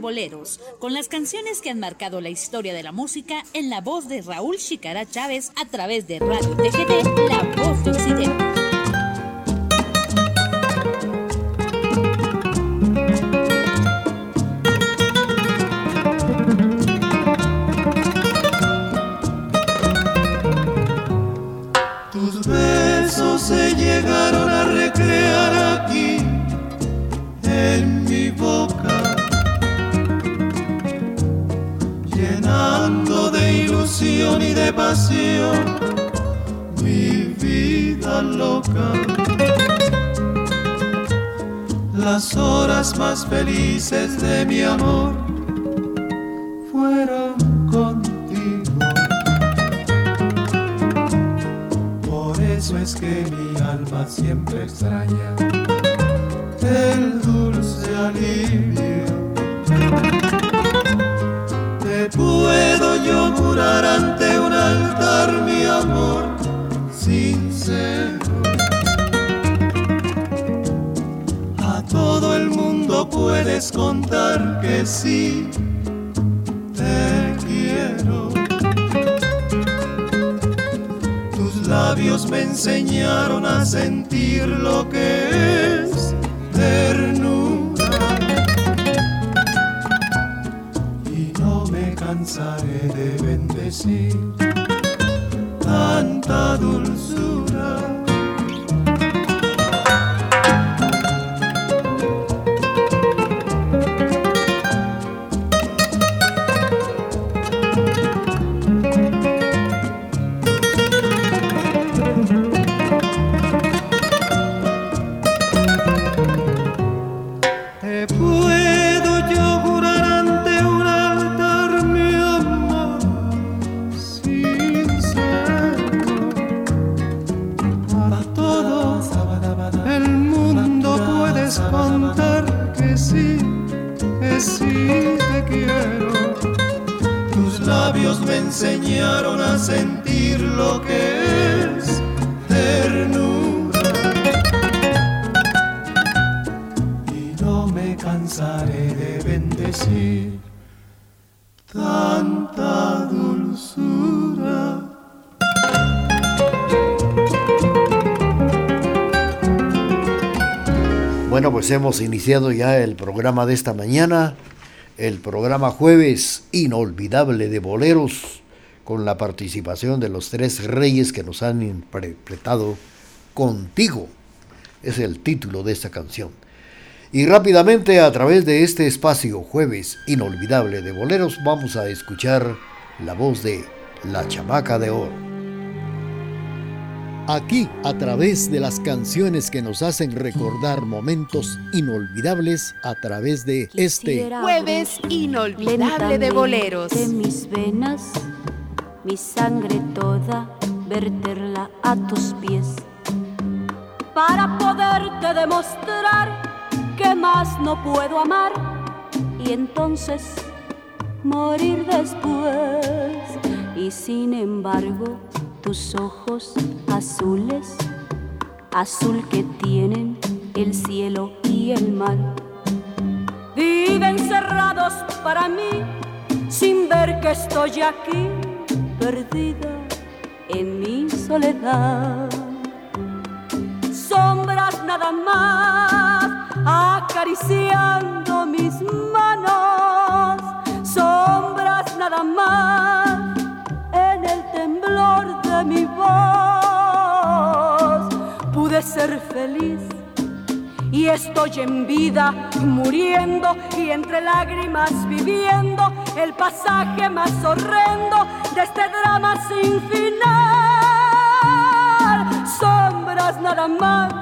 Boleros, con las canciones que han marcado la historia de la música en la voz de Raúl Chicara Chávez a través de Radio TGD, La Voz de Occidente. Y de pasión mi vida loca. Las horas más felices de mi amor fueron contigo. Por eso es que mi alma siempre extraña el dulce alivio. Puedes contar que sí, te quiero. Tus labios me enseñaron a sentir lo que es ternura y no me cansaré de bendecir tanta dulzura. Bueno, pues hemos iniciado ya el programa de esta mañana, el programa jueves inolvidable de boleros, con la participación de los tres reyes que nos han interpretado Contigo. Es el título de esta canción. Y rápidamente a través de este espacio jueves inolvidable de boleros vamos a escuchar la voz de La Chamaca de Oro. Aquí, a través de las canciones que nos hacen recordar momentos inolvidables, a través de este Jueves inolvidable de boleros. De mis venas, mi sangre toda, verterla a tus pies. Para poderte demostrar que más no puedo amar y entonces morir después. Y sin embargo, tus ojos azules, azul que tienen el cielo y el mar, viven cerrados para mí sin ver que estoy aquí perdida en mi soledad. Sombras nada más acariciando mis manos, sombras nada más mi voz. Pude ser feliz y estoy en vida muriendo y entre lágrimas viviendo el pasaje más horrendo de este drama sin final. Sombras nada más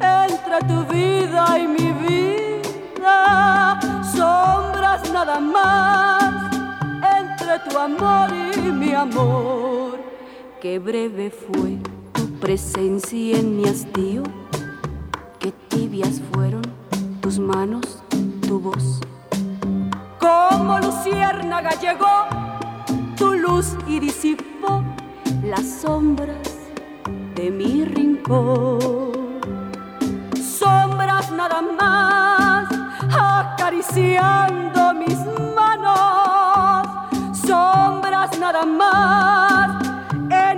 entre tu vida y mi vida. Sombras nada más entre tu amor y mi amor. Qué breve fue tu presencia en mi hastío, qué tibias fueron tus manos, tu voz. Como luciérnaga llegó tu luz y disipó las sombras de mi rincón. Sombras nada más acariciando mis manos. Sombras nada más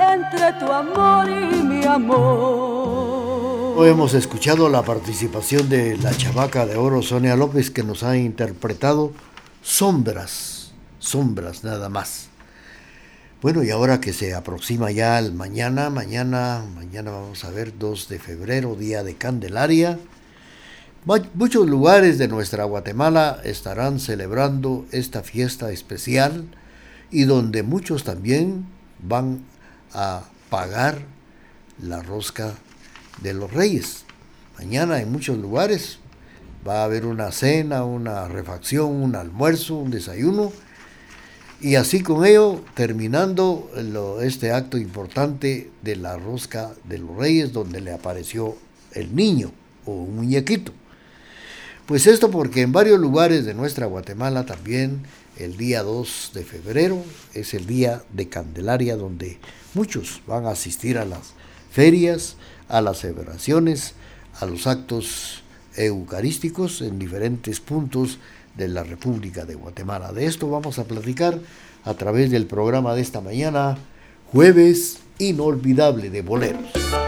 entre tu amor y mi amor. Hemos escuchado la participación de la chavaca de oro Sonia López que nos ha interpretado sombras, sombras nada más. Bueno, y ahora que se aproxima ya el mañana, mañana, mañana vamos a ver 2 de febrero, día de Candelaria. Muchos lugares de nuestra Guatemala estarán celebrando esta fiesta especial y donde muchos también van a pagar la rosca de los reyes. Mañana en muchos lugares va a haber una cena, una refacción, un almuerzo, un desayuno. Y así con ello, terminando este acto importante de la rosca de los reyes, donde le apareció el niño o un muñequito. Pues esto porque en varios lugares de nuestra Guatemala también el día 2 de febrero es el día de Candelaria, donde muchos van a asistir a las ferias, a las celebraciones, a los actos eucarísticos en diferentes puntos de la República de Guatemala. De esto vamos a platicar a través del programa de esta mañana, Jueves Inolvidable de Boleros.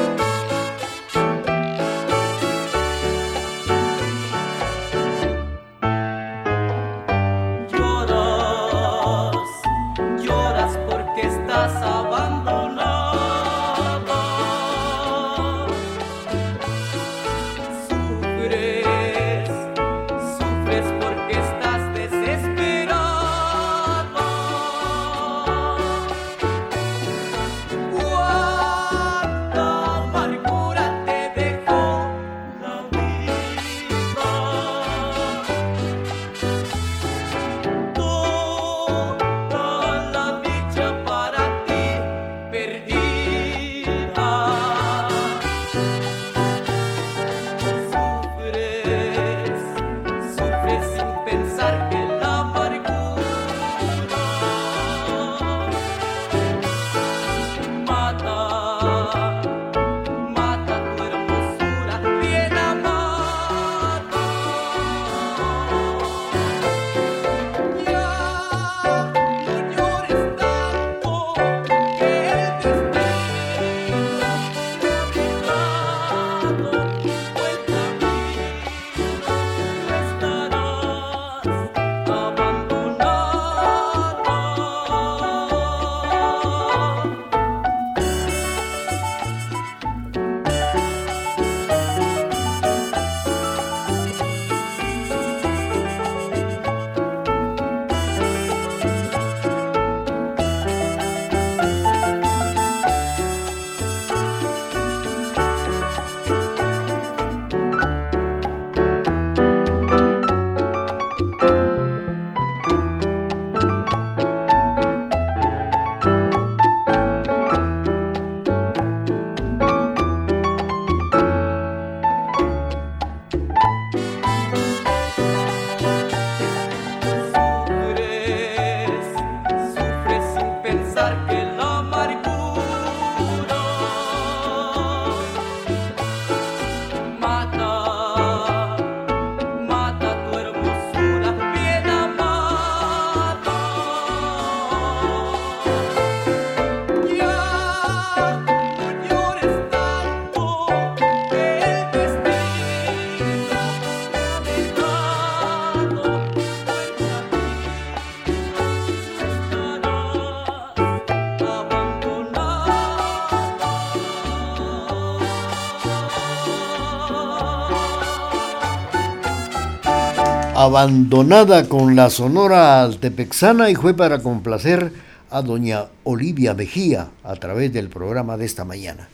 Abandonada con la Sonora Altepexana y fue para complacer a doña Olivia Mejía a través del programa de esta mañana.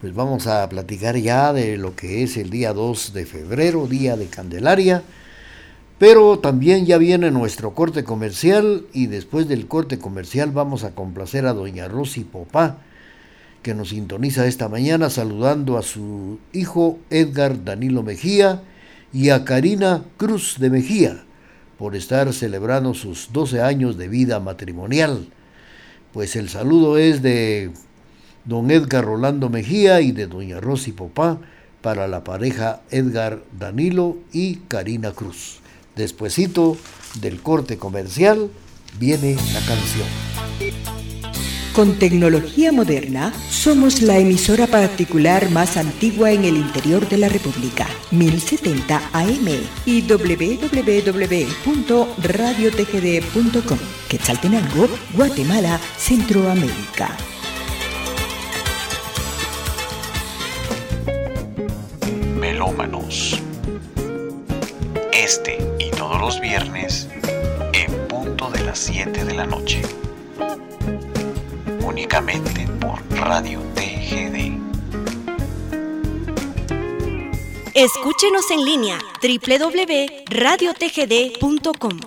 Pues vamos a platicar ya de lo que es el día 2 de febrero, día de Candelaria, pero también ya viene nuestro corte comercial y después del corte comercial vamos a complacer a doña Rosy Popá, que nos sintoniza esta mañana saludando a su hijo Edgar Danilo Mejía y a Karina Cruz de Mejía por estar celebrando sus 12 años de vida matrimonial. Pues el saludo es de don Edgar Rolando Mejía y de doña Rosy Popá para la pareja Edgar Danilo y Karina Cruz. Despuésito del corte comercial viene la canción. Con tecnología moderna, somos la emisora particular más antigua en el interior de la República, 1070 AM y www.radiotgd.com, Quetzaltenango, Guatemala, Centroamérica. Melómanos. Este y todos los viernes, en punto de las 7 de la noche únicamente por Radio TGD. Escúchenos en línea www.radiotgd.com.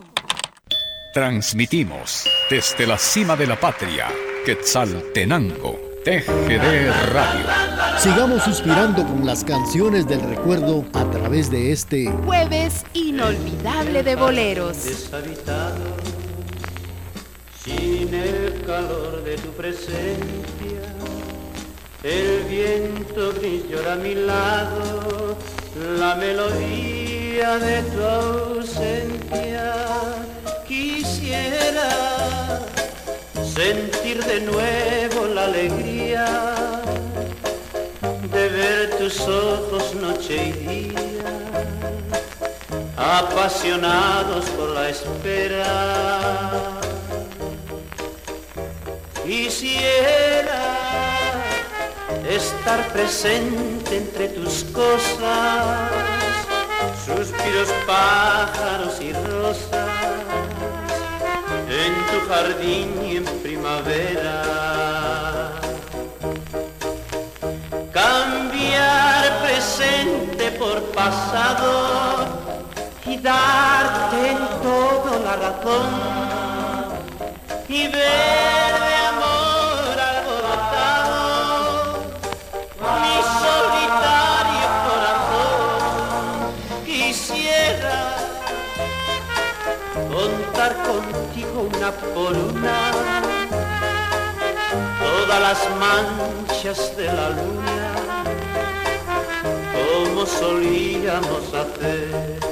Transmitimos desde la cima de la patria, Quetzaltenango, TGD Radio. Sigamos suspirando con las canciones del recuerdo a través de este jueves inolvidable de boleros sin el calor de tu presencia. El viento brilló a mi lado, la melodía de tu ausencia. Quisiera sentir de nuevo la alegría de ver tus ojos noche y día, apasionados por la espera Quisiera estar presente entre tus cosas, suspiros, pájaros y rosas, en tu jardín y en primavera. Cambiar presente por pasado y darte todo la razón y ver por una todas las manchas de la luna como solíamos hacer.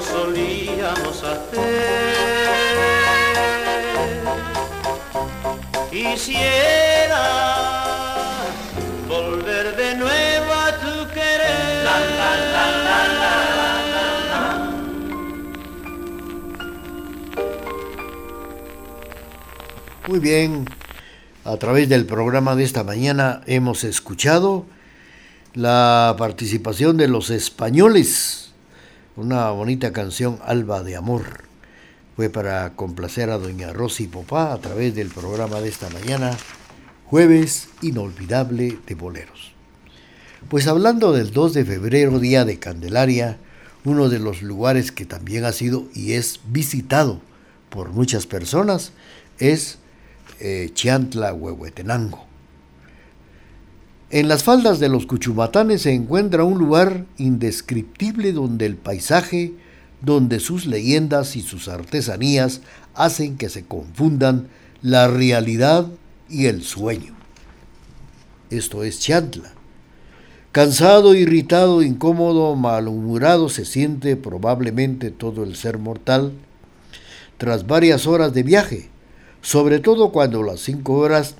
Solíamos hacer. Quisiera volver de nuevo a tu querer. La, la, la, Muy bien, a través del programa de esta mañana hemos escuchado la participación de los españoles una bonita canción Alba de Amor. Fue para complacer a doña Rosy Popá a través del programa de esta mañana, jueves inolvidable de boleros. Pues hablando del 2 de febrero, día de Candelaria, uno de los lugares que también ha sido y es visitado por muchas personas es eh, Chiantla, Huehuetenango. En las faldas de los Cuchumatanes se encuentra un lugar indescriptible donde el paisaje, donde sus leyendas y sus artesanías hacen que se confundan la realidad y el sueño. Esto es Chiantla. Cansado, irritado, incómodo, malhumorado se siente probablemente todo el ser mortal tras varias horas de viaje, sobre todo cuando las cinco horas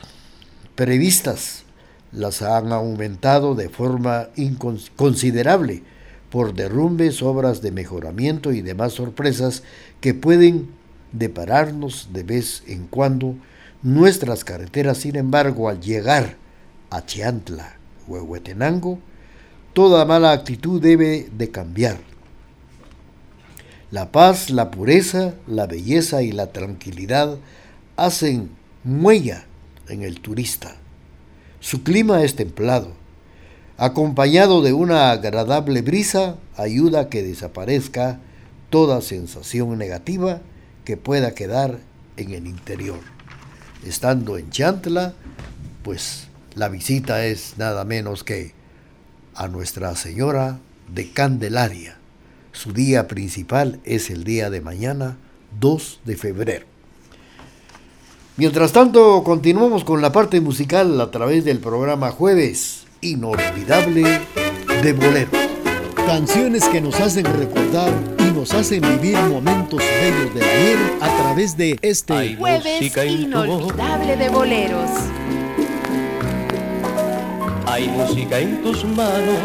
previstas las han aumentado de forma inconsiderable por derrumbes, obras de mejoramiento y demás sorpresas que pueden depararnos de vez en cuando nuestras carreteras. Sin embargo, al llegar a Chiantla, Huehuetenango, toda mala actitud debe de cambiar. La paz, la pureza, la belleza y la tranquilidad hacen muella en el turista. Su clima es templado. Acompañado de una agradable brisa, ayuda a que desaparezca toda sensación negativa que pueda quedar en el interior. Estando en Chantla, pues la visita es nada menos que a Nuestra Señora de Candelaria. Su día principal es el día de mañana, 2 de febrero. Mientras tanto, continuamos con la parte musical a través del programa Jueves Inolvidable de Bolero. Canciones que nos hacen recordar y nos hacen vivir momentos bellos del ayer a través de este Jueves Inolvidable de Boleros. Hay música en tus manos,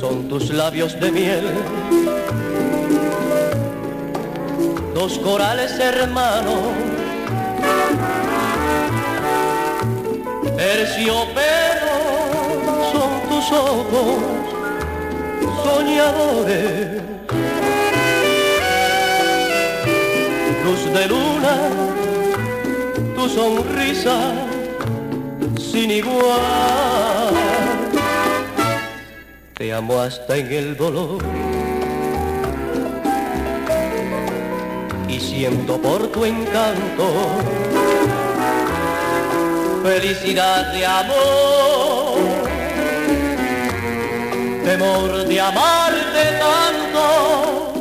son tus labios de miel, dos corales hermanos, terciopelo son tus ojos soñadores, luz de luna, tu sonrisa sin igual. Te amo hasta en el dolor. Y siento por tu encanto felicidad de amor, temor de amarte tanto.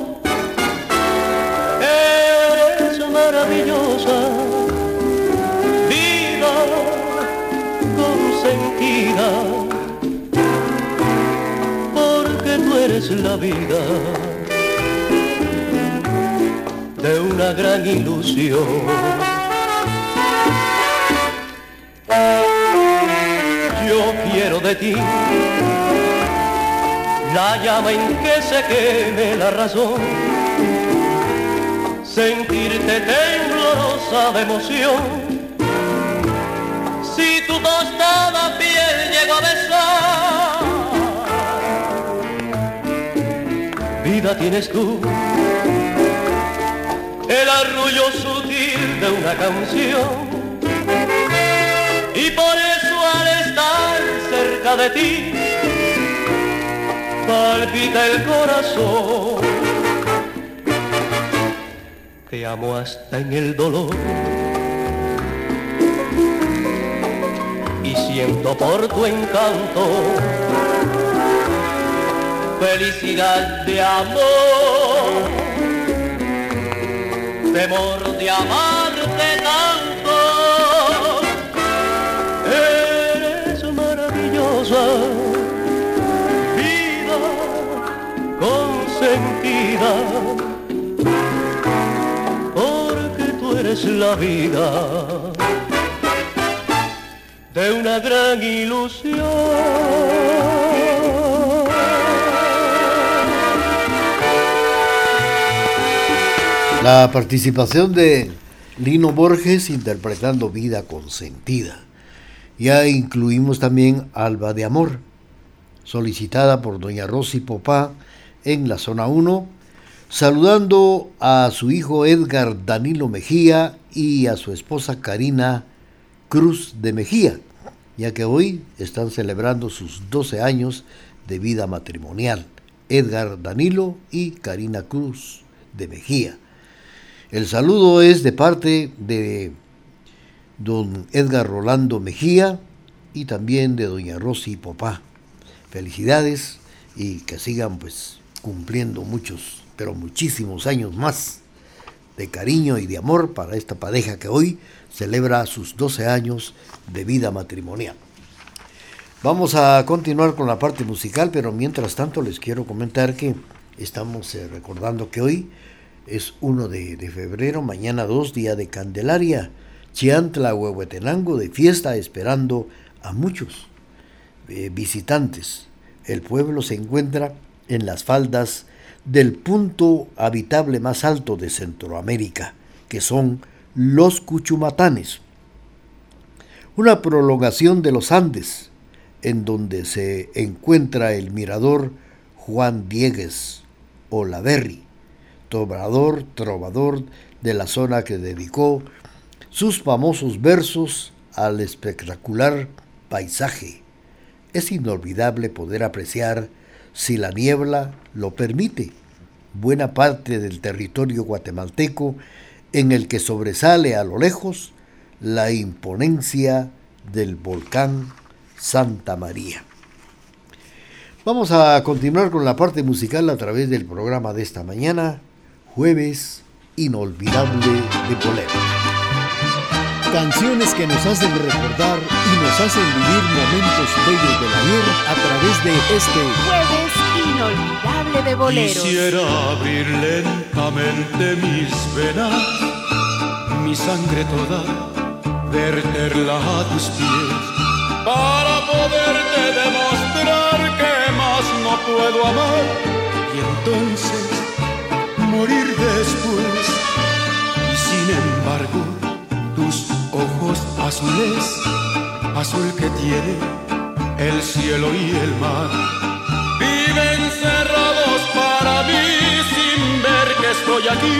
Es maravillosa porque tú eres la vida de una gran ilusión. Yo quiero de ti la llama en que se queme la razón, sentirte temblorosa de emoción tu tostada piel llego a besar. Vida tienes tú, el arrullo sutil de una canción. Y por eso al estar cerca de ti, palpita el corazón. Te amo hasta en el dolor siento por tu encanto felicidad de amor, temor de amarte tanto. Eres maravillosa, vida consentida, porque tú eres la vida de una gran ilusión. La participación de Lino Borges interpretando Vida Consentida. Ya incluimos también Alba de Amor, solicitada por doña Rosy Popá en la zona 1, saludando a su hijo Edgar Danilo Mejía y a su esposa Karina Cruz de Mejía ya que hoy están celebrando sus 12 años de vida matrimonial, Edgar Danilo y Karina Cruz de Mejía. El saludo es de parte de don Edgar Rolando Mejía y también de doña Rosy Popá. Felicidades y que sigan pues cumpliendo muchos, pero muchísimos años más de cariño y de amor para esta pareja que hoy celebra sus 12 años de vida matrimonial. Vamos a continuar con la parte musical, pero mientras tanto les quiero comentar que estamos eh, recordando que hoy es 1 de, febrero, mañana 2, día de Candelaria, Chiantla, Huehuetenango, de fiesta, esperando a muchos eh, visitantes. El pueblo se encuentra en las faldas del punto habitable más alto de Centroamérica, que son los Cuchumatanes, una prolongación de los Andes, en donde se encuentra el mirador Juan Diegues Olaverri, trovador, trovador de la zona que dedicó sus famosos versos al espectacular paisaje. Es inolvidable poder apreciar, si la niebla lo permite, buena parte del territorio guatemalteco en el que sobresale a lo lejos la imponencia del volcán Santa María. Vamos a continuar con la parte musical a través del programa de esta mañana, jueves inolvidable de bolero. Canciones que nos hacen recordar y nos hacen vivir momentos bellos del ayer a través de este jueves inolvidable de boleros. Quisiera abrir lentamente mis venas, mi sangre toda, verterla a tus pies, para poderte demostrar que más no puedo amar y entonces morir después. Y sin embargo, tus ojos azules, azul que tiene el cielo y el mar, viven cerrados para mí sin ver que estoy aquí,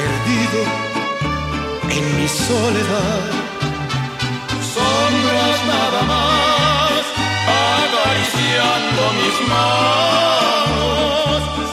perdido en mi soledad. Sombras nada más, acariciando mis manos,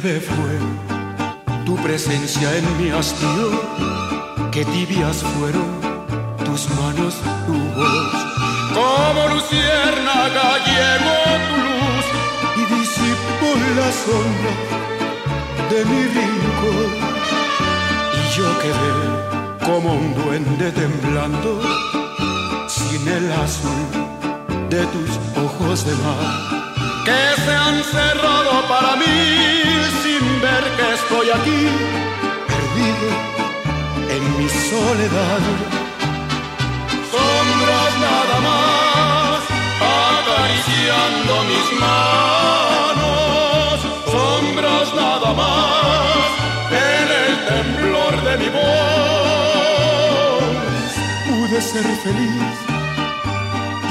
fue tu presencia en mi hastío, que tibias fueron tus manos, tu voz. Como luciérnaga llegó tu luz y disipó la sombra de mi rincón. Y yo quedé como un duende temblando, sin el azul de tus ojos de mar, que se han cerrado para mí sin ver que estoy aquí, perdido en mi soledad. Sombras nada más, acariciando mis manos, sombras nada más, en el temblor de mi voz. Pude ser feliz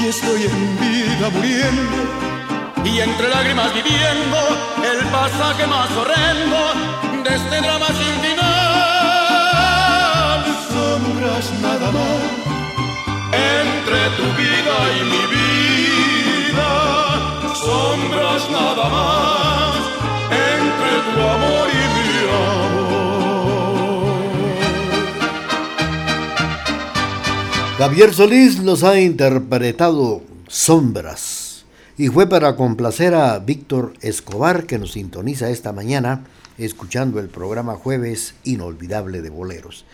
y estoy en vida muriendo y entre lágrimas viviendo el pasaje más horrendo de este drama sin final. Sombras nada más entre tu vida y mi vida. Sombras nada más entre tu amor y mi amor. Javier Solís nos ha interpretado Sombras y fue para complacer a Víctor Escobar que nos sintoniza esta mañana escuchando el programa Jueves Inolvidable de Boleros.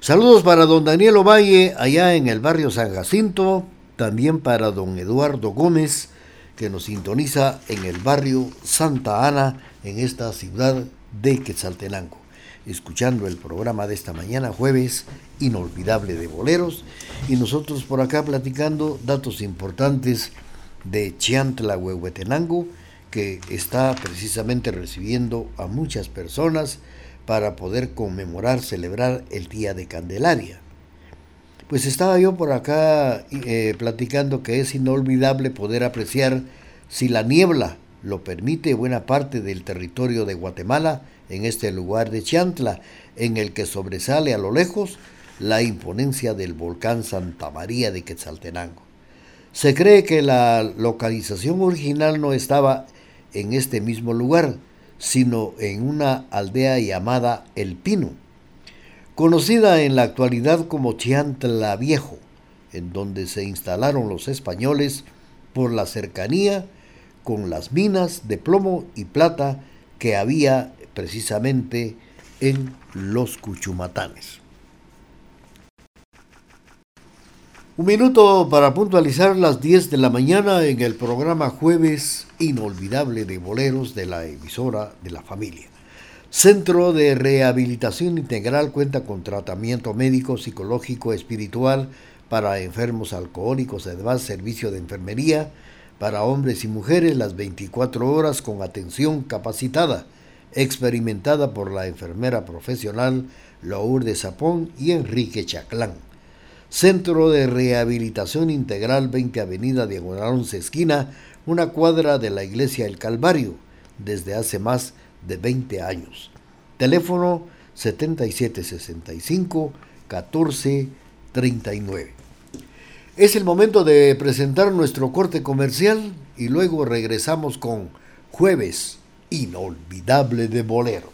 Saludos para don Daniel Ovalle allá en el barrio San Jacinto, también para don Eduardo Gómez que nos sintoniza en el barrio Santa Ana en esta ciudad de Quetzaltenango, escuchando el programa de esta mañana jueves Inolvidable de Boleros. Y nosotros por acá platicando datos importantes de Chiantla Huehuetenango que está precisamente recibiendo a muchas personas para poder conmemorar, celebrar el Día de Candelaria. Pues estaba yo por acá eh, platicando que es inolvidable poder apreciar, si la niebla lo permite, buena parte del territorio de Guatemala en este lugar de Chantla, en el que sobresale a lo lejos la imponencia del volcán Santa María de Quetzaltenango. Se cree que la localización original no estaba en este mismo lugar, sino en una aldea llamada El Pino, conocida en la actualidad como Chiantla Viejo, en donde se instalaron los españoles por la cercanía con las minas de plomo y plata que había precisamente en los Cuchumatanes. Un minuto para puntualizar las 10 de la mañana en el programa Jueves Inolvidable de Boleros de la emisora de la familia. Centro de Rehabilitación Integral cuenta con tratamiento médico, psicológico, espiritual para enfermos alcohólicos, además servicio de enfermería para hombres y mujeres las 24 horas con atención capacitada, experimentada por la enfermera profesional Lourdes Zapón y Enrique Chaclán Centro de Rehabilitación Integral 20 Avenida Diagonal 11 Esquina, una cuadra de la Iglesia del Calvario, desde hace más de 20 años. Teléfono 7765 1439. Es el momento de presentar nuestro corte comercial y luego regresamos con Jueves Inolvidable de Bolero.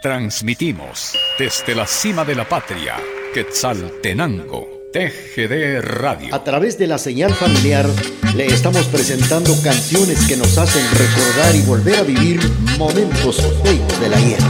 Transmitimos desde la cima de la patria, Quetzaltenango, TGD Radio. A través de la señal familiar le estamos presentando canciones que nos hacen recordar y volver a vivir momentos feos de la guerra.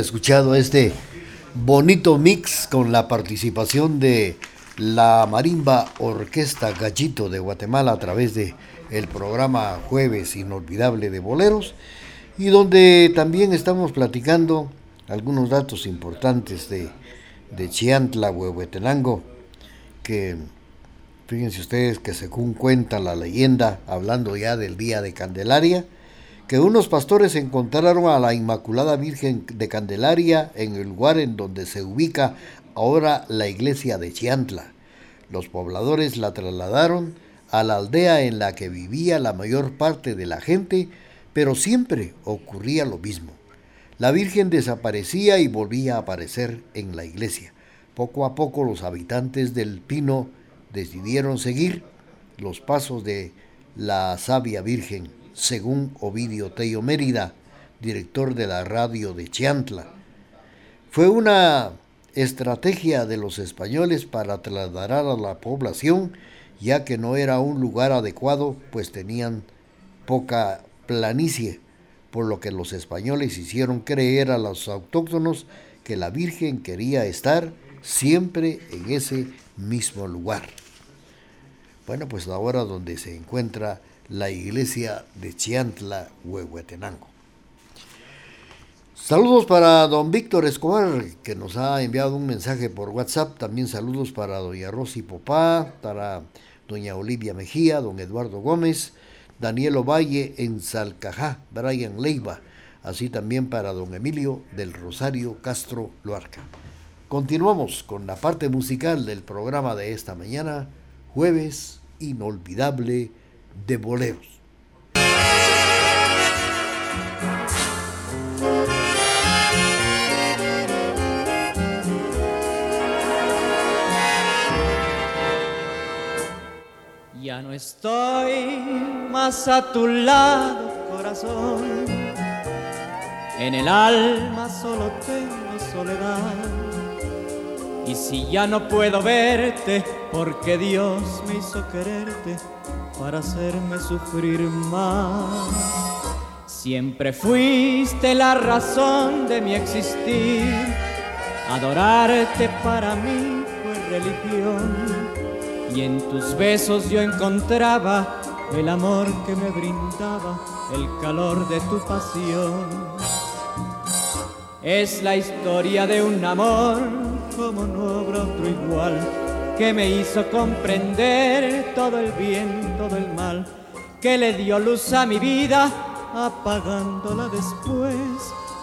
Escuchado este bonito mix con la participación de la Marimba Orquesta Gallito de Guatemala a través de el programa Jueves Inolvidable de Boleros y donde también estamos platicando algunos datos importantes de, de Chiantla, Huehuetenango, que fíjense ustedes que según cuenta la leyenda, hablando ya del día de Candelaria, que unos pastores encontraron a la Inmaculada Virgen de Candelaria en el lugar en donde se ubica ahora la iglesia de Chiantla. Los pobladores la trasladaron a la aldea en la que vivía la mayor parte de la gente, pero siempre ocurría lo mismo. La Virgen desaparecía y volvía a aparecer en la iglesia. Poco a poco los habitantes del Pino decidieron seguir los pasos de la sabia Virgen, según Ovidio Tello Mérida, director de la radio de Chiantla. Fue una estrategia de los españoles para trasladar a la población, ya que no era un lugar adecuado, pues tenían poca planicie, por lo que los españoles hicieron creer a los autóctonos que la Virgen quería estar siempre en ese mismo lugar. Bueno, pues ahora donde se encuentra la iglesia de Chiantla, Huehuetenango. Saludos para don Víctor Escobar, que nos ha enviado un mensaje por WhatsApp. También saludos para doña Rosy Popá, para doña Olivia Mejía, don Eduardo Gómez, Daniel Ovalle en Salcajá, Brian Leiva, así también para don Emilio del Rosario Castro Loarca. Continuamos con la parte musical del programa de esta mañana, jueves inolvidable de boleros. Ya no estoy más a tu lado, corazón. En el alma solo tengo soledad. Y si ya no puedo verte, porque Dios me hizo quererte para hacerme sufrir más. Siempre fuiste la razón de mi existir. Adorarte para mí fue religión y en tus besos yo encontraba el amor que me brindaba, el calor de tu pasión. Es la historia de un amor como no habrá otro igual, que me hizo comprender todo el bien, todo el mal, que le dio luz a mi vida, apagándola después.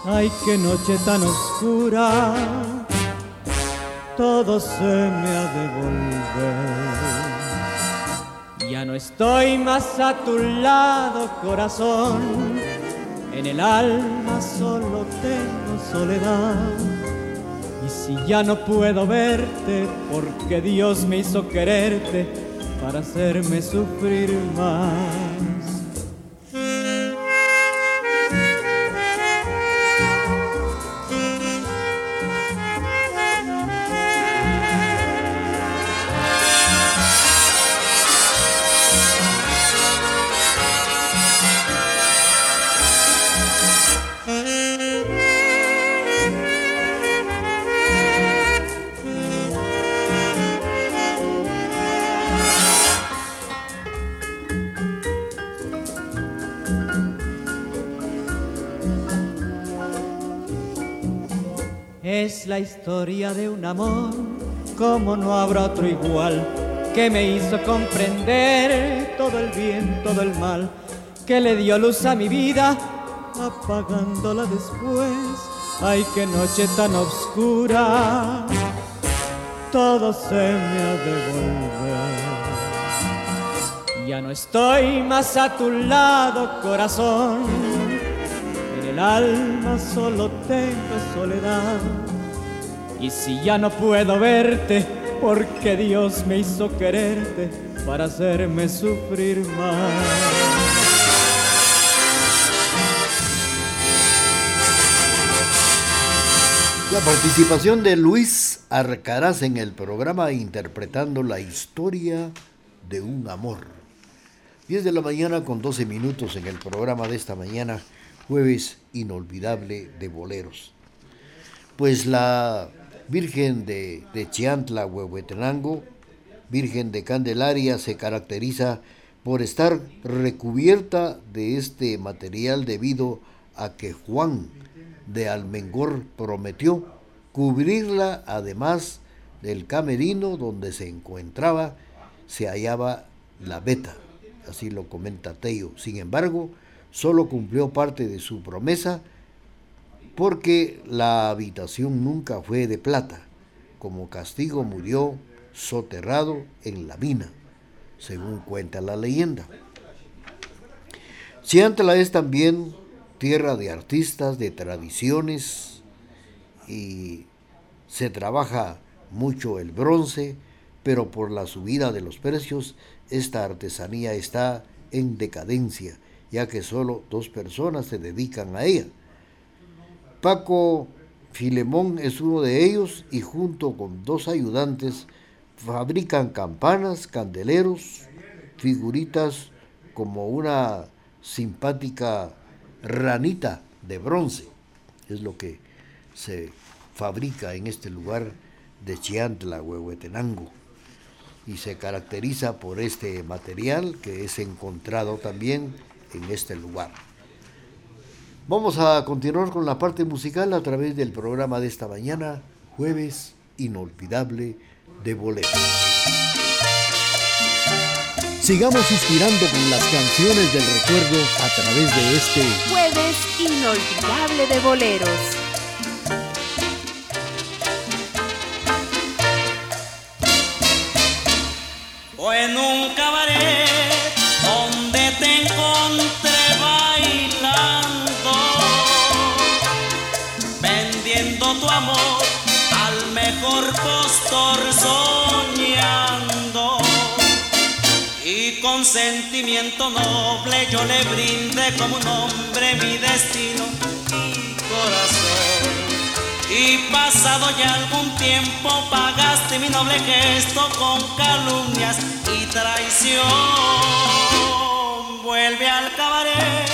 Ay, qué noche tan oscura, todo se me ha de volver. Ya no estoy más a tu lado, corazón. En el alma solo tengo soledad. Si ya no puedo verte, porque Dios me hizo quererte para hacerme sufrir más. Historia de un amor como no habrá otro igual, que me hizo comprender todo el bien, todo el mal, que le dio luz a mi vida, apagándola después. Ay, qué noche tan oscura, todo se me ha de. Ya no estoy más a tu lado, corazón el alma solo tengo soledad. Y si ya no puedo verte, porque Dios me hizo quererte para hacerme sufrir más. La participación de Luis Arcaraz en el programa interpretando la historia de un amor. 10 de la mañana con 12 minutos en el programa de esta mañana jueves inolvidable de boleros. Pues la Virgen de, de Chiantla, Huehuetenango, Virgen de Candelaria, se caracteriza por estar recubierta de este material debido a que Juan de Almengor prometió cubrirla además del camerino donde se encontraba se hallaba la beta, así lo comenta Tello. Sin embargo, solo cumplió parte de su promesa porque la habitación nunca fue de plata. Como castigo murió soterrado en la mina, según cuenta la leyenda. Ciantla es también tierra de artistas, de tradiciones y se trabaja mucho el bronce, pero por la subida de los precios esta artesanía está en decadencia, ya que solo dos personas se dedican a ella. Paco Filemón es uno de ellos y junto con dos ayudantes fabrican campanas, candeleros, figuritas como una simpática ranita de bronce. Es lo que se fabrica en este lugar de Chiantla, Huehuetenango y se caracteriza por este material que es encontrado también en este lugar. Vamos a continuar con la parte musical a través del programa de esta mañana, jueves inolvidable de bolero. Sigamos inspirando con las canciones del recuerdo a través de este jueves inolvidable de boleros. Sentimiento noble yo le brindé como un hombre mi destino y corazón. Y pasado ya algún tiempo pagaste mi noble gesto con calumnias y traición. Vuelve al cabaret,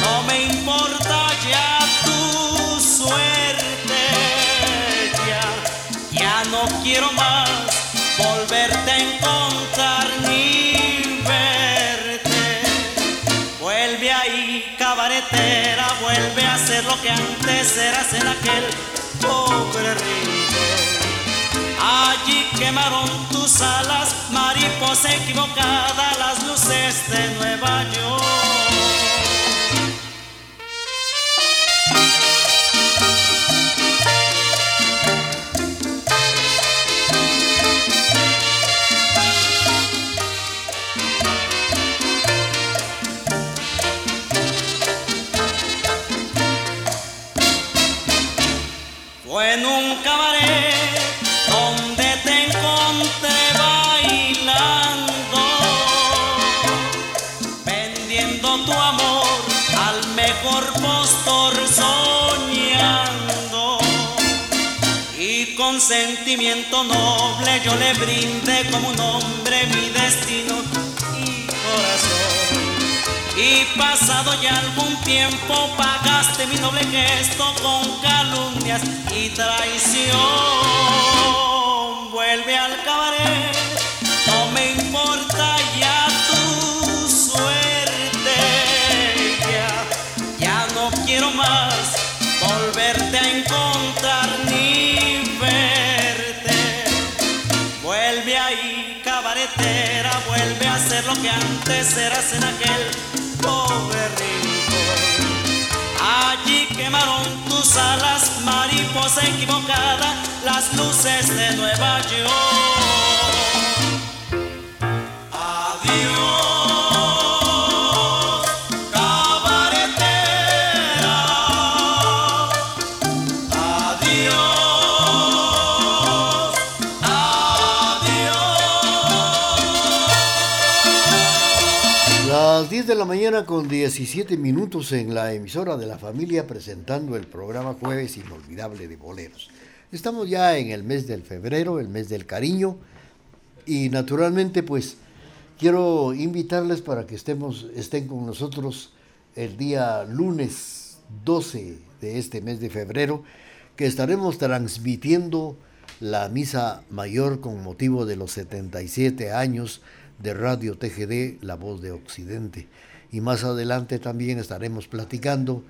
no me importa ya tu suerte. Ya, ya no quiero más volverte a encontrar que antes eras en aquel pobre Allí quemaron tus alas, mariposa equivocada, las luces de Nueva York. Noble yo le brindé como un hombre mi destino y corazón. Y pasado ya algún tiempo pagaste mi noble gesto con calumnias y traición. Vuelve al cabaret, ser lo que antes eras en aquel pobre rincón. Allí quemaron tus alas, mariposa equivocada, las luces de Nueva York. La mañana con 17 minutos en la emisora de la familia presentando el programa Jueves Inolvidable de Boleros. Estamos ya en el mes del febrero, el mes del cariño, y naturalmente pues quiero invitarles para que estemos, estén con nosotros el día lunes 12 de este mes de febrero, que estaremos transmitiendo la misa mayor con motivo de los 77 años de Radio TGD, La Voz de Occidente. Y más adelante también estaremos platicando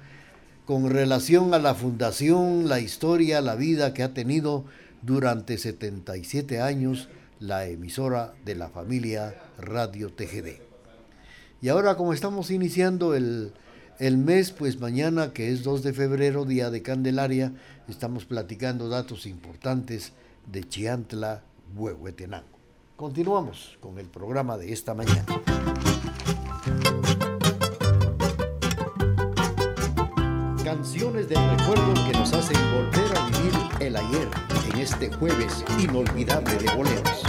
con relación a la fundación, la historia, la vida que ha tenido durante 77 años la emisora de la familia Radio TGD. Y ahora como estamos iniciando el, el mes, pues mañana que es 2 de febrero, día de Candelaria, estamos platicando datos importantes de Chiantla, Huehuetenango. Continuamos con el programa de esta mañana. Canciones de recuerdo que nos hacen volver a vivir el ayer en este jueves inolvidable de boleros.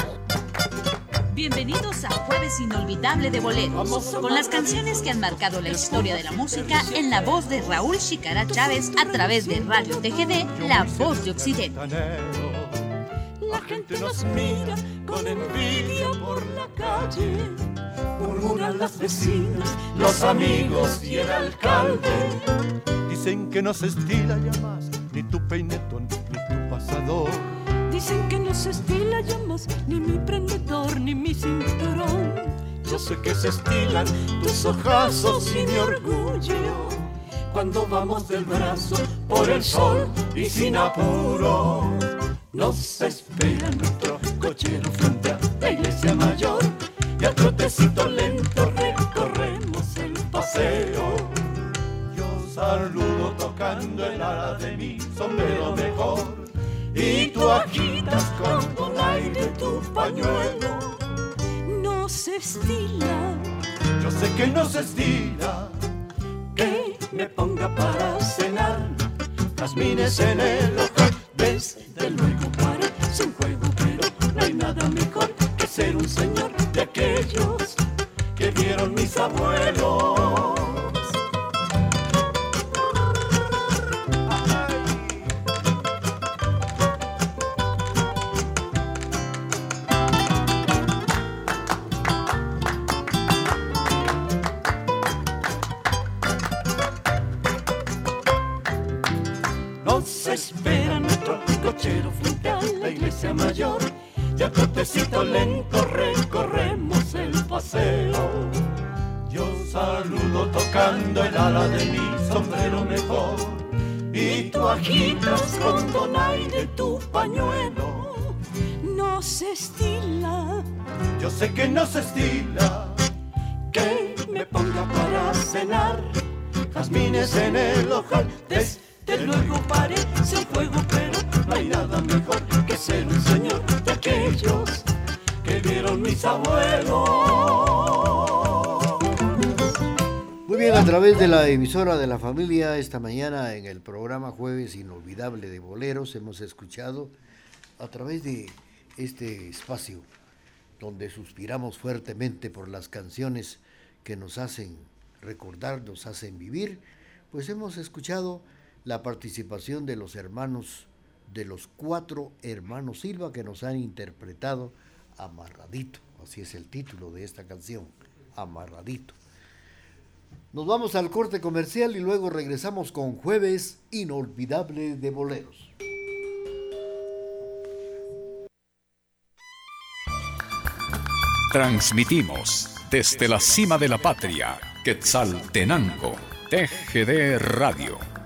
Bienvenidos a Jueves Inolvidable de Boleros, con las canciones que han marcado la historia de la música en la voz de Raúl Chicara Chávez a través de Radio TGD, La Voz de Occidente. Gente nos mira con envidia por la calle, murmuran las vecinas, los amigos y el alcalde. Dicen que no se estila ya más ni tu peinetón ni tu pasador. Dicen que no se estila ya más ni mi prendedor ni mi cinturón. Yo sé que se estilan tus ojazos y mi orgullo cuando vamos del brazo por el sol y sin apuro. Nos espera nuestro cochero frente a la iglesia mayor y a trotecito lento recorremos el paseo. Yo saludo tocando el ala de mi sombrero mejor y tú agitas con el aire tu pañuelo. No se estila, Yo sé que no se estila que me ponga para cenar jazmines en el ojal. Desde luego parece un juego, pero no hay nada mejor que ser un señor de aquellos que vieron mis abuelos. Nuestro cochero frente a la iglesia mayor. Y a trotecito lento recorremos el paseo. Yo saludo tocando el ala de mi sombrero mejor. Y tú agitas con donaire tu pañuelo. no se estila. Yo sé que no se estila que me ponga para cenar jazmines en el ojal. Desde luego parece juego, pero no hay nada mejor que ser un señor de aquellos que vieron mis abuelos. Muy bien, a través de la emisora de la familia, esta mañana en el programa Jueves Inolvidable de Boleros, hemos escuchado a través de este espacio donde suspiramos fuertemente por las canciones que nos hacen recordar, nos hacen vivir, pues hemos escuchado la participación de los hermanos, de los cuatro hermanos Silva que nos han interpretado Amarradito, así es el título de esta canción, Amarradito. Nos vamos al corte comercial y luego regresamos con Jueves Inolvidable de Boleros. Transmitimos desde la cima de la patria, Quetzaltenango, TGD Radio